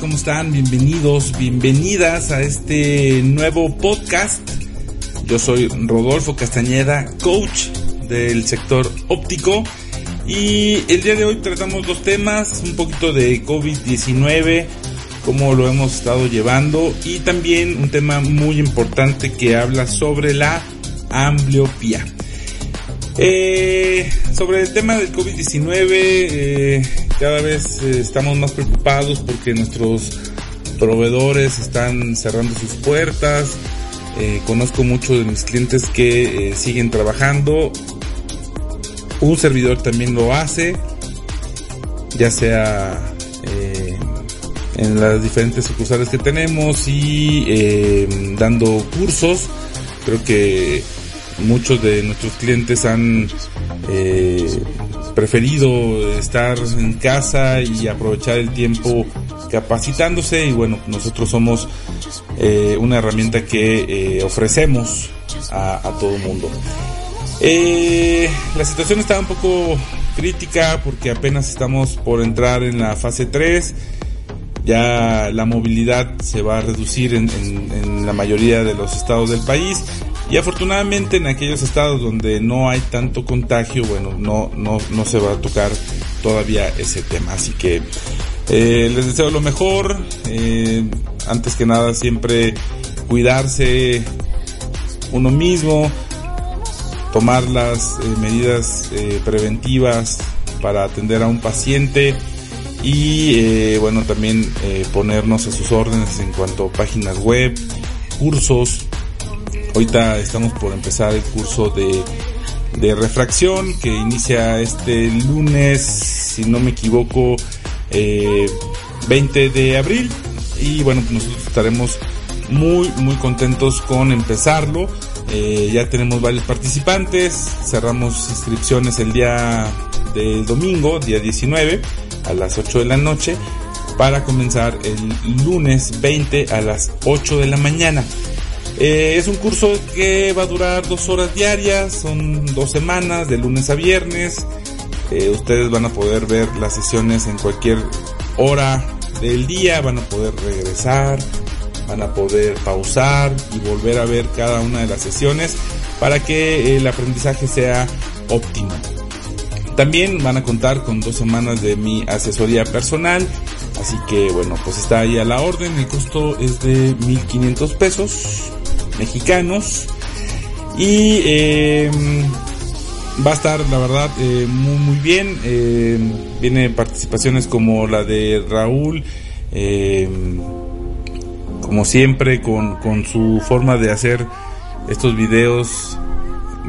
¿Cómo están? Bienvenidos, bienvenidas a este nuevo podcast. Yo soy Rodolfo Castañeda, coach del sector óptico. Y el día de hoy tratamos dos temas, un poquito de COVID-19, cómo lo hemos estado llevando y también un tema muy importante que habla sobre la ambliopía. Eh, sobre el tema del COVID-19, eh, cada vez eh, estamos más preocupados porque nuestros proveedores están cerrando sus puertas. conozco muchos de mis clientes que siguen trabajando. Un servidor también lo hace, ya sea en las diferentes sucursales que tenemos y dando cursos. Creo que muchos de nuestros clientes han eh, preferido estar en casa y aprovechar el tiempo capacitándose y bueno, nosotros somos eh, una herramienta que eh, ofrecemos a, todo el mundo. La situación está un poco crítica porque apenas estamos por entrar en la fase 3 ya la movilidad se va a reducir en, en, la mayoría de los estados del país y afortunadamente en aquellos estados donde no hay tanto contagio, bueno, no, no, no se va a tocar todavía ese tema. Así que eh, les deseo lo mejor. Eh, antes que nada siempre cuidarse uno mismo, tomar las eh, medidas preventivas para atender a un paciente y bueno también ponernos a sus órdenes en cuanto a páginas web, cursos, Ahorita estamos por empezar el curso de, de refracción que inicia este lunes, si no me equivoco, 20 eh, de abril. Y bueno, nosotros estaremos muy, muy contentos con empezarlo. Eh, ya tenemos varios participantes. Cerramos inscripciones el día del domingo, día 19, a las 8 de la noche, para comenzar el lunes 20 a las 8 de la mañana. Eh, es un curso que va a durar dos horas diarias, son dos semanas, de lunes a viernes. Eh, ustedes van a poder ver las sesiones en cualquier hora del día, van a poder regresar, van a poder pausar y volver a ver cada una de las sesiones para que el aprendizaje sea óptimo. También van a contar con dos semanas de mi asesoría personal. Así que bueno, pues está ahí a la orden. El costo es de 1500 pesos mexicanos. Y em, va a estar, la verdad, eh, muy, bien. Em, viene participaciones como la de Raúl, em, como siempre, con, con su forma de hacer estos videos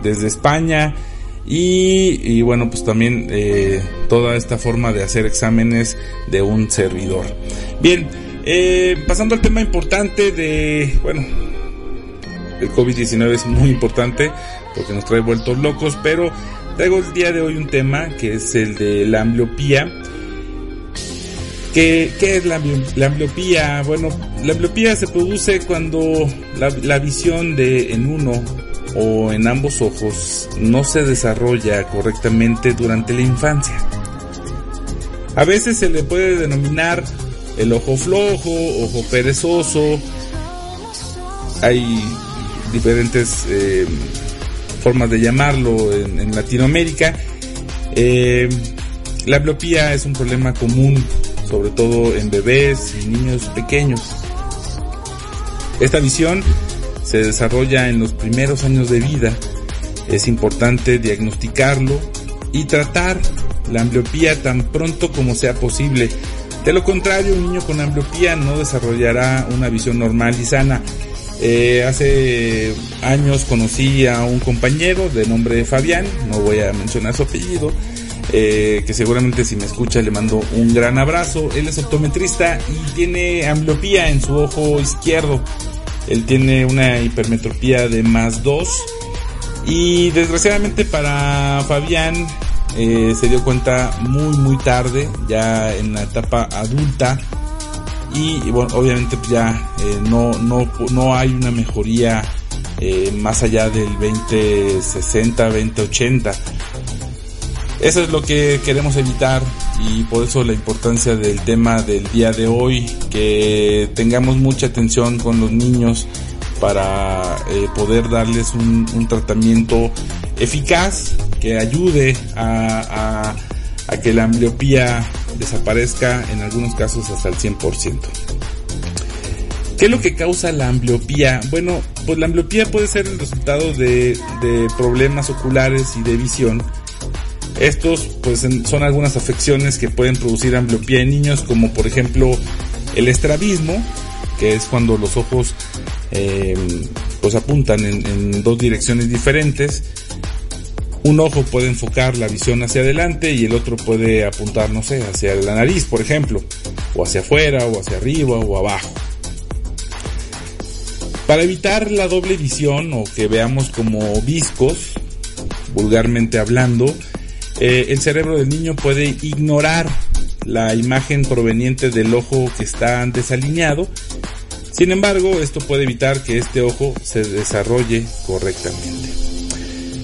desde España. Y, y, bueno, pues también eh, toda esta forma de hacer exámenes de un servidor. Bien, eh, pasando al tema importante de, bueno, el COVID-19 es muy importante porque nos trae vueltos locos, pero traigo el día de hoy un tema que es el de la ambliopía. ¿Qué, es la, ambliopía? Bueno, la ambliopía se produce cuando la, la visión de en uno o en ambos ojos no se desarrolla correctamente durante la infancia. A veces se le puede denominar el ojo flojo, ojo perezoso. Hay diferentes eh, formas de llamarlo en, Latinoamérica. Eh, la ambliopía es un problema común, sobre todo en bebés y niños pequeños. Esta visión se desarrolla en los primeros años de vida. Es importante diagnosticarlo y tratar la ambliopía tan pronto como sea posible. De lo contrario, un niño con ambliopía no desarrollará una visión normal y sana. Eh, hace años conocí a un compañero de nombre Fabián, no voy a mencionar su apellido, eh, que seguramente si me escucha le mando un gran abrazo. Él es optometrista y tiene ambliopía en su ojo izquierdo. Él tiene una hipermetropía de más 2 y desgraciadamente para Fabián eh, se dio cuenta muy muy tarde, ya en la etapa adulta y, bueno, obviamente ya eh, no, no, no hay una mejoría más allá del 2060, 2080. Eso es lo que queremos evitar y por eso la importancia del tema del día de hoy, que tengamos mucha atención con los niños para eh, poder darles un, tratamiento eficaz que ayude a, que la ambliopía desaparezca en algunos casos hasta el 100%. ¿Qué es lo que causa la ambliopía? Bueno, pues la ambliopía puede ser el resultado de problemas oculares y de visión estos pues son algunas afecciones que pueden producir ambliopía en niños como por ejemplo el estrabismo, que es cuando los ojos eh, pues apuntan en, dos direcciones diferentes. Un ojo puede enfocar la visión hacia adelante y el otro puede apuntar, no sé, hacia la nariz, por ejemplo, o hacia afuera, o hacia arriba, o abajo. Para evitar la doble visión o que veamos como viscos, vulgarmente hablando, eh, el cerebro del niño puede ignorar la imagen proveniente del ojo que está desalineado. Sin embargo, esto puede evitar que este ojo se desarrolle correctamente.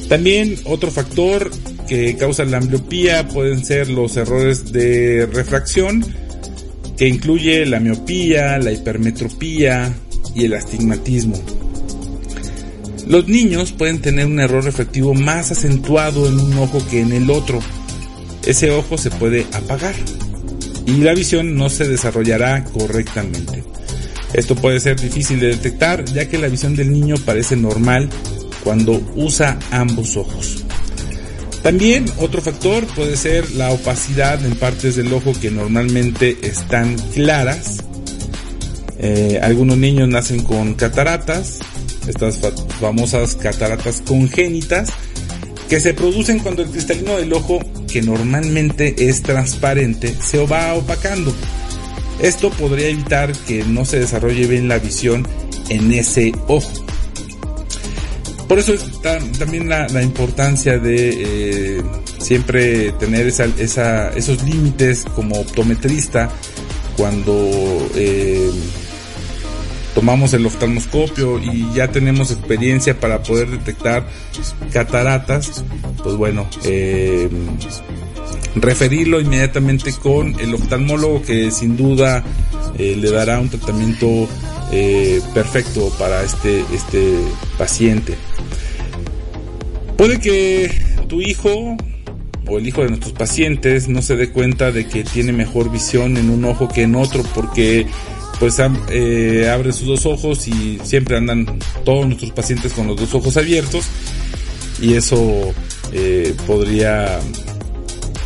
También otro factor que causa la ambliopía pueden ser los errores de refracción, que incluye la miopía, la hipermetropía y el astigmatismo. Los niños pueden tener un error refractivo más acentuado en un ojo que en el otro. Ese ojo se puede apagar y la visión no se desarrollará correctamente. Esto puede ser difícil de detectar ya que la visión del niño parece normal cuando usa ambos ojos. También otro factor puede ser la opacidad en partes del ojo que normalmente están claras. Eh, algunos niños nacen con cataratas, estas famosas cataratas congénitas que se producen cuando el cristalino del ojo, que normalmente es transparente, se va opacando. Esto podría evitar que no se desarrolle bien la visión en ese ojo. Por eso está también la, importancia de eh, siempre tener esos límites como optometrista cuando eh, tomamos el oftalmoscopio y ya tenemos experiencia para poder detectar cataratas, pues bueno, eh, referirlo inmediatamente con el oftalmólogo que sin duda eh, le dará un tratamiento eh, perfecto para este, este paciente. Puede que tu hijo o el hijo de nuestros pacientes no se dé cuenta de que tiene mejor visión en un ojo que en otro porque pues eh, abre sus dos ojos y siempre andan todos nuestros pacientes con los dos ojos abiertos y eso eh, podría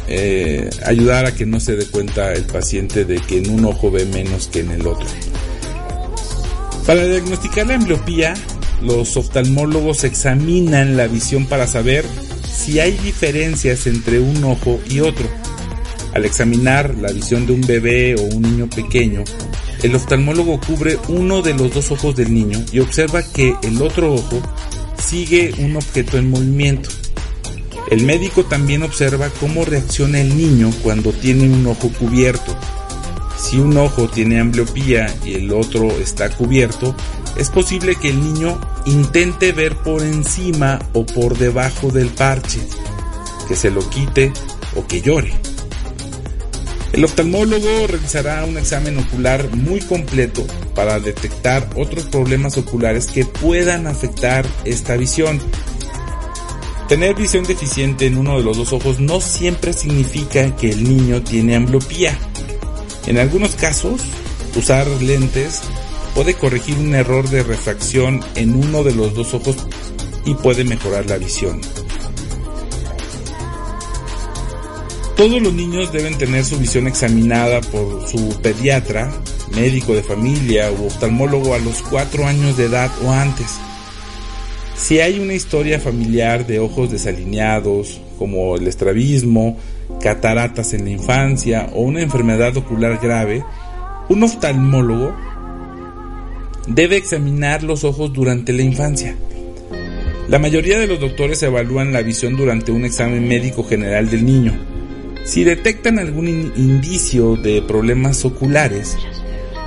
eh, ayudar a que no se dé cuenta el paciente de que en un ojo ve menos que en el otro. Para diagnosticar la ambliopía, los oftalmólogos examinan la visión para saber si hay diferencias entre un ojo y otro. Al examinar la visión de un bebé o un niño pequeño, el oftalmólogo cubre uno de los dos ojos del niño y observa que el otro ojo sigue un objeto en movimiento. El médico también observa cómo reacciona el niño cuando tiene un ojo cubierto. Si un ojo tiene ambliopía y el otro está cubierto, es posible que el niño intente ver por encima o por debajo del parche, que se lo quite o que llore. El oftalmólogo realizará un examen ocular muy completo para detectar otros problemas oculares que puedan afectar esta visión. Tener visión deficiente en uno de los dos ojos no siempre significa que el niño tiene ambliopía. En algunos casos, usar lentes puede corregir un error de refracción en uno de los dos ojos y puede mejorar la visión. Todos los niños deben tener su visión examinada por su pediatra, médico de familia u oftalmólogo a los 4 años de edad o antes. Si hay una historia familiar de ojos desalineados, como el estrabismo, cataratas en la infancia o una enfermedad ocular grave, un oftalmólogo debe examinar los ojos durante la infancia. La mayoría de los doctores evalúan la visión durante un examen médico general del niño. Si detectan algún indicio de problemas oculares,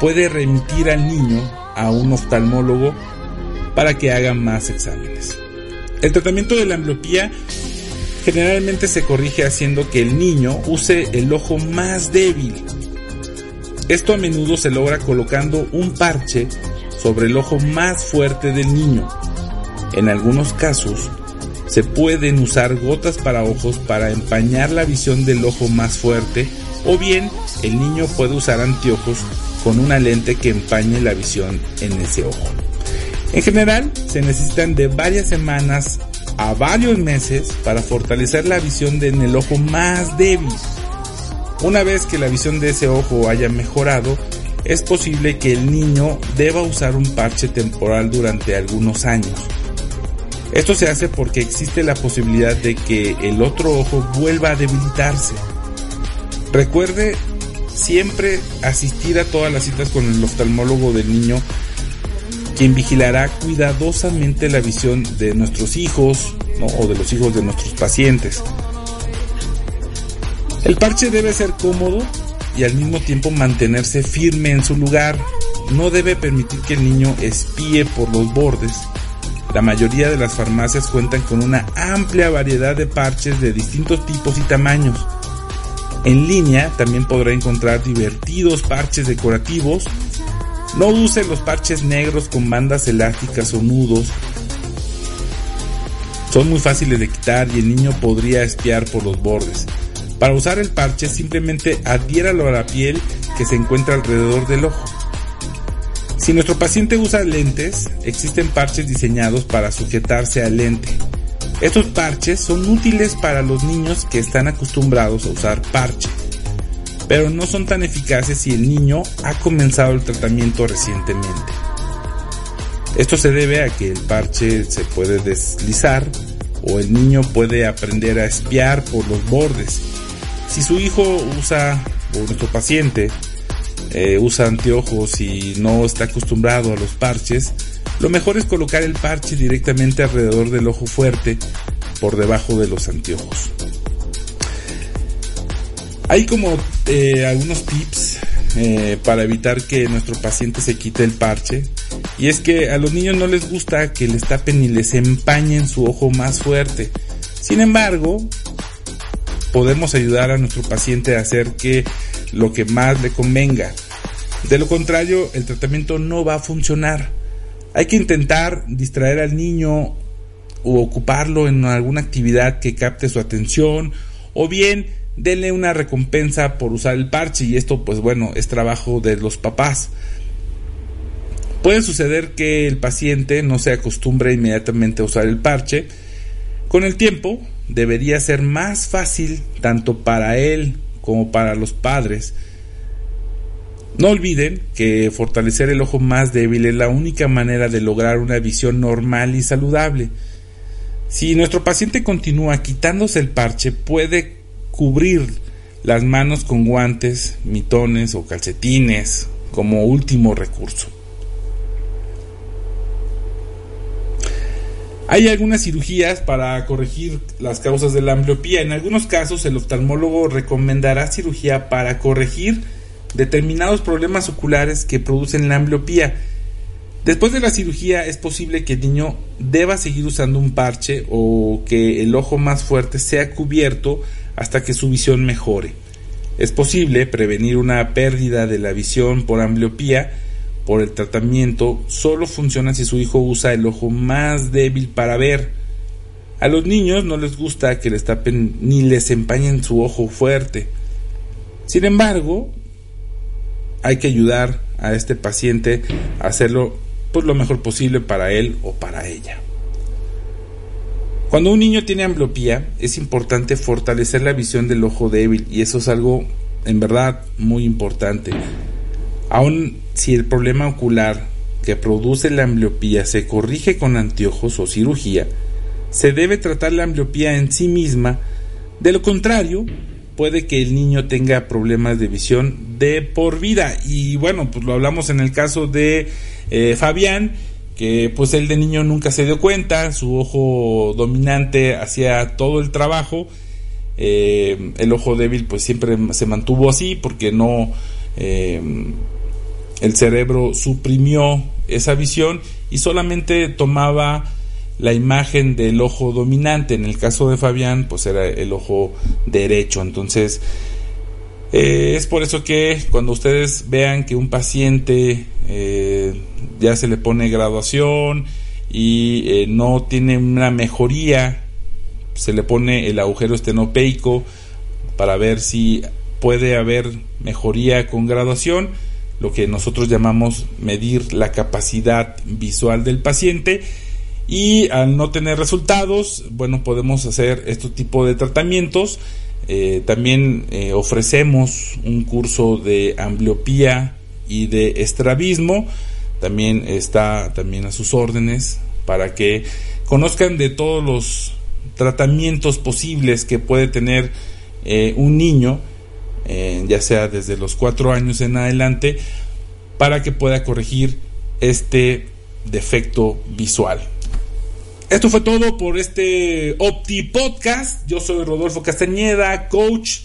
puede remitir al niño a un oftalmólogo para que haga más exámenes. El tratamiento de la ambliopía generalmente se corrige haciendo que el niño use el ojo más débil. Esto a menudo se logra colocando un parche sobre el ojo más fuerte del niño. En algunos casos, se pueden usar gotas para ojos para empañar la visión del ojo más fuerte o bien el niño puede usar anteojos con una lente que empañe la visión en ese ojo. En general, se necesitan de varias semanas a varios meses para fortalecer la visión en el ojo más débil. Una vez que la visión de ese ojo haya mejorado, es posible que el niño deba usar un parche temporal durante algunos años. Esto se hace porque existe la posibilidad de que el otro ojo vuelva a debilitarse. Recuerde siempre asistir a todas las citas con el oftalmólogo del niño quien vigilará cuidadosamente la visión de nuestros hijos o de los hijos de nuestros pacientes. El parche debe ser cómodo y al mismo tiempo mantenerse firme en su lugar. No debe permitir que el niño espíe por los bordes. La mayoría de las farmacias cuentan con una amplia variedad de parches de distintos tipos y tamaños. En línea también podrá encontrar divertidos parches decorativos no use los parches negros con bandas elásticas o nudos. Son muy fáciles de quitar y el niño podría espiar por los bordes. Para usar el parche simplemente adhiéralo a la piel que se encuentra alrededor del ojo. Si nuestro paciente usa lentes, existen parches diseñados para sujetarse al lente. Estos parches son útiles para los niños que están acostumbrados a usar parche pero no son tan eficaces si el niño ha comenzado el tratamiento recientemente. Esto se debe a que el parche se puede deslizar o el niño puede aprender a espiar por los bordes. Si su hijo usa, o nuestro paciente, eh, usa anteojos y no está acostumbrado a los parches, lo mejor es colocar el parche directamente alrededor del ojo fuerte por debajo de los anteojos. Hay como eh, algunos tips eh, para evitar que nuestro paciente se quite el parche. Y es que a los niños no les gusta que les tapen y les empañen su ojo más fuerte. Sin embargo, podemos ayudar a nuestro paciente a hacer que lo que más le convenga. De lo contrario, el tratamiento no va a funcionar. Hay que intentar distraer al niño o ocuparlo en alguna actividad que capte su atención o bien denle una recompensa por usar el parche y esto pues bueno es trabajo de los papás. Puede suceder que el paciente no se acostumbre inmediatamente a usar el parche. Con el tiempo debería ser más fácil tanto para él como para los padres. No olviden que fortalecer el ojo más débil es la única manera de lograr una visión normal y saludable. Si nuestro paciente continúa quitándose el parche, puede cubrir las manos con guantes, mitones o calcetines como último recurso. Hay algunas cirugías para corregir las causas de la ambliopía. En algunos casos el oftalmólogo recomendará cirugía para corregir determinados problemas oculares que producen la ambliopía. Después de la cirugía es posible que el niño deba seguir usando un parche o que el ojo más fuerte sea cubierto hasta que su visión mejore. Es posible prevenir una pérdida de la visión por ambliopía por el tratamiento solo funciona si su hijo usa el ojo más débil para ver. A los niños no les gusta que les tapen ni les empañen su ojo fuerte. Sin embargo, hay que ayudar a este paciente a hacerlo pues, lo mejor posible para él o para ella. Cuando un niño tiene ambliopía, es importante fortalecer la visión del ojo débil y eso es algo en verdad muy importante. Aun si el problema ocular que produce la ambliopía se corrige con anteojos o cirugía, se debe tratar la ambliopía en sí misma, de lo contrario, puede que el niño tenga problemas de visión de por vida. Y bueno, pues lo hablamos en el caso de eh, Fabián, que pues él de niño nunca se dio cuenta, su ojo dominante hacía todo el trabajo, eh, el ojo débil pues siempre se mantuvo así porque no eh, el cerebro suprimió esa visión y solamente tomaba la imagen del ojo dominante. En el caso de Fabián, pues era el ojo derecho. Entonces, eh, es por eso que cuando ustedes vean que un paciente eh, ya se le pone graduación y eh, no tiene una mejoría, se le pone el agujero estenopeico para ver si puede haber mejoría con graduación, lo que nosotros llamamos medir la capacidad visual del paciente. Y al no tener resultados, bueno, podemos hacer este tipo de tratamientos. Eh, también eh, ofrecemos un curso de ambliopía y de estrabismo. También está también a sus órdenes para que conozcan de todos los tratamientos posibles que puede tener eh, un niño, ya sea desde los cuatro años en adelante, para que pueda corregir este defecto visual. Esto fue todo por este Opti Podcast. Yo soy Rodolfo Castañeda, coach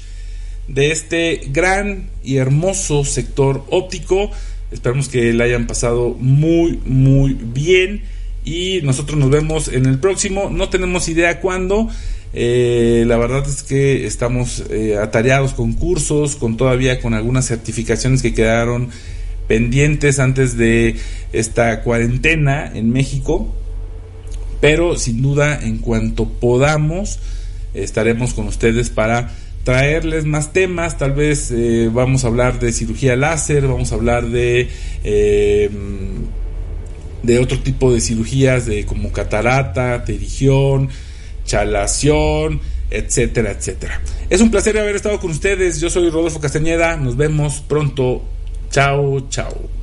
de este gran y hermoso sector óptico. Esperamos que le hayan pasado muy, muy bien. Y nosotros nos vemos en el próximo. No tenemos idea cuándo. Eh, la verdad es que estamos eh, atareados con cursos, con todavía con algunas certificaciones que quedaron pendientes antes de esta cuarentena en México. Pero sin duda en cuanto podamos estaremos con ustedes para traerles más temas, tal vez eh, vamos a hablar de cirugía láser, vamos a hablar de em, de otro tipo de cirugías de como catarata, terigión, chalación, etcétera, etcétera. Es un placer haber estado con ustedes. Yo soy Rodolfo Castañeda. Nos vemos pronto. Chao, chao.